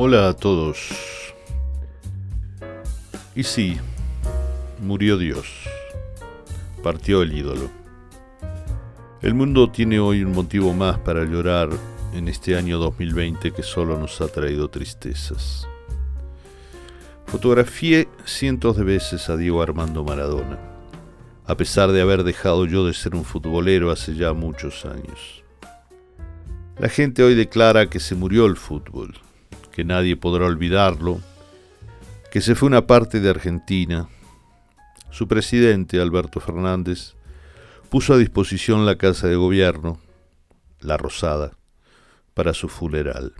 Hola a todos. Y sí, murió Dios. Partió el ídolo. El mundo tiene hoy un motivo más para llorar en este año 2020 que solo nos ha traído tristezas. Fotografié cientos de veces a Diego Armando Maradona, a pesar de haber dejado yo de ser un futbolero hace ya muchos años. La gente hoy declara que se murió el fútbol, que nadie podrá olvidarlo, que se fue una parte de Argentina. Su presidente, Alberto Fernández, puso a disposición la casa de gobierno, la Rosada, para su funeral.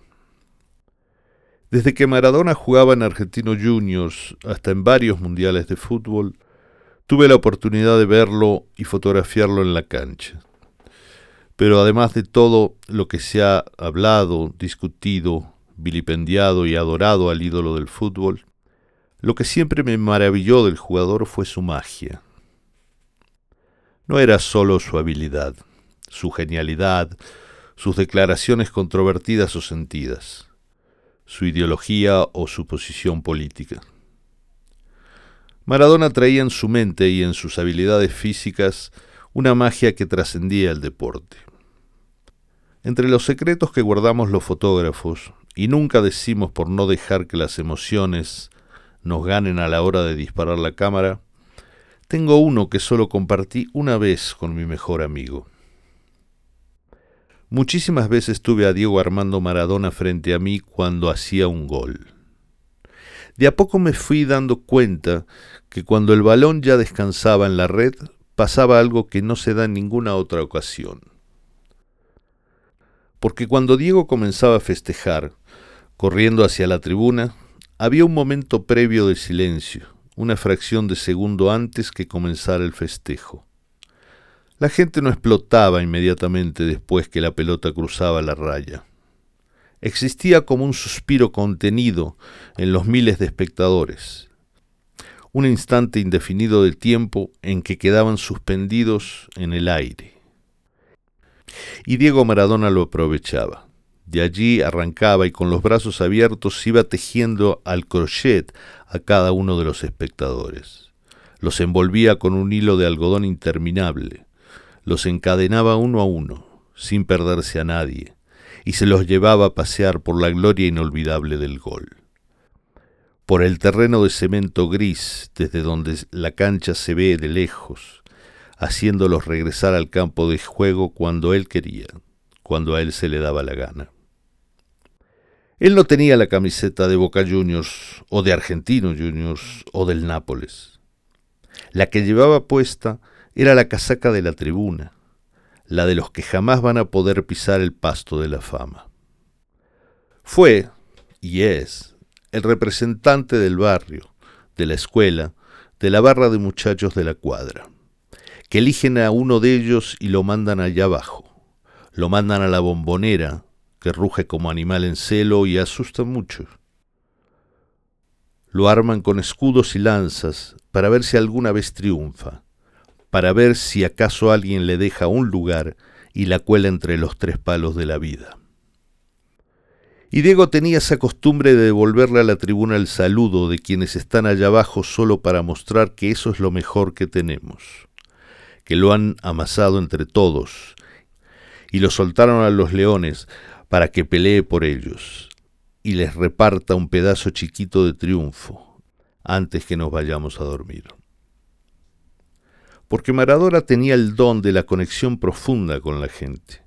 Desde que Maradona jugaba en Argentino Juniors hasta en varios mundiales de fútbol, tuve la oportunidad de verlo y fotografiarlo en la cancha. Pero además de todo lo que se ha hablado, discutido, vilipendiado y adorado al ídolo del fútbol, lo que siempre me maravilló del jugador fue su magia. No era sólo su habilidad, su genialidad, sus declaraciones controvertidas o sentidas, su ideología o su posición política. Maradona traía en su mente y en sus habilidades físicas una magia que trascendía el deporte. Entre los secretos que guardamos los fotógrafos y nunca decimos por no dejar que las emociones nos ganen a la hora de disparar la cámara, tengo uno que solo compartí una vez con mi mejor amigo. Muchísimas veces tuve a Diego Armando Maradona frente a mí cuando hacía un gol. De a poco me fui dando cuenta que cuando el balón ya descansaba en la red, pasaba algo que no se da en ninguna otra ocasión. Porque cuando Diego comenzaba a festejar, Corriendo hacia la tribuna, había un momento previo de silencio, una fracción de segundo antes que comenzara el festejo. La gente no explotaba inmediatamente después que la pelota cruzaba la raya. Existía como un suspiro contenido en los miles de espectadores, un instante indefinido de tiempo en que quedaban suspendidos en el aire. Y Diego Maradona lo aprovechaba. De allí arrancaba y con los brazos abiertos iba tejiendo al crochet a cada uno de los espectadores. Los envolvía con un hilo de algodón interminable, los encadenaba uno a uno, sin perderse a nadie, y se los llevaba a pasear por la gloria inolvidable del gol. Por el terreno de cemento gris, desde donde la cancha se ve de lejos, haciéndolos regresar al campo de juego cuando él quería, cuando a él se le daba la gana. Él no tenía la camiseta de Boca Juniors o de Argentino Juniors o del Nápoles. La que llevaba puesta era la casaca de la tribuna, la de los que jamás van a poder pisar el pasto de la fama. Fue, y es, el representante del barrio, de la escuela, de la barra de muchachos de la cuadra, que eligen a uno de ellos y lo mandan allá abajo, lo mandan a la bombonera, que ruge como animal en celo y asusta mucho. Lo arman con escudos y lanzas para ver si alguna vez triunfa, para ver si acaso alguien le deja un lugar y la cuela entre los tres palos de la vida. Y Diego tenía esa costumbre de devolverle a la tribuna el saludo de quienes están allá abajo solo para mostrar que eso es lo mejor que tenemos, que lo han amasado entre todos, y lo soltaron a los leones para que pelee por ellos y les reparta un pedazo chiquito de triunfo antes que nos vayamos a dormir. Porque Maradona tenía el don de la conexión profunda con la gente.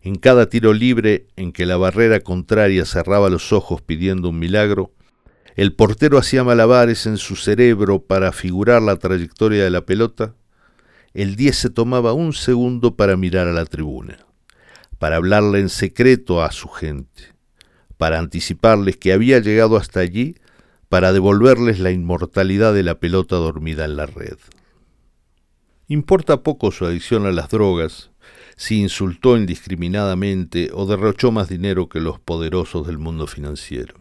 En cada tiro libre en que la barrera contraria cerraba los ojos pidiendo un milagro, el portero hacía malabares en su cerebro para figurar la trayectoria de la pelota, el 10 se tomaba un segundo para mirar a la tribuna para hablarle en secreto a su gente, para anticiparles que había llegado hasta allí para devolverles la inmortalidad de la pelota dormida en la red. Importa poco su adicción a las drogas, si insultó indiscriminadamente o derrochó más dinero que los poderosos del mundo financiero.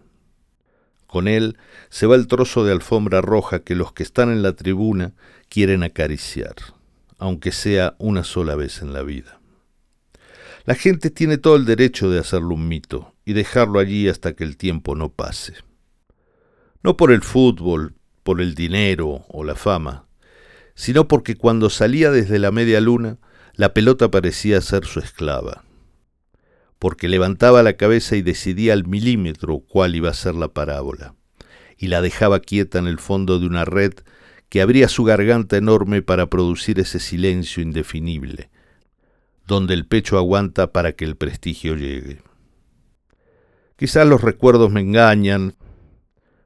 Con él se va el trozo de alfombra roja que los que están en la tribuna quieren acariciar, aunque sea una sola vez en la vida. La gente tiene todo el derecho de hacerlo un mito y dejarlo allí hasta que el tiempo no pase. No por el fútbol, por el dinero o la fama, sino porque cuando salía desde la media luna, la pelota parecía ser su esclava, porque levantaba la cabeza y decidía al milímetro cuál iba a ser la parábola, y la dejaba quieta en el fondo de una red que abría su garganta enorme para producir ese silencio indefinible, donde el pecho aguanta para que el prestigio llegue. Quizás los recuerdos me engañan,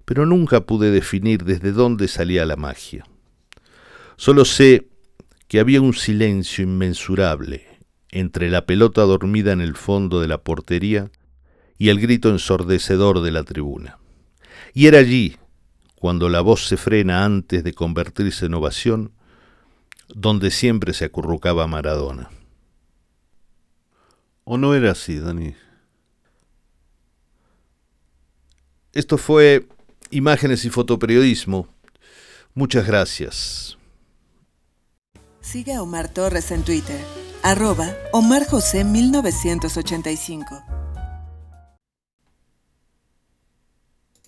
pero nunca pude definir desde dónde salía la magia. Solo sé que había un silencio inmensurable entre la pelota dormida en el fondo de la portería y el grito ensordecedor de la tribuna. Y era allí, cuando la voz se frena antes de convertirse en ovación, donde siempre se acurrucaba Maradona. ¿O no era así, Dani? Esto fue Imágenes y Fotoperiodismo. Muchas gracias. Sigue a Omar Torres en Twitter, Omar José 1985.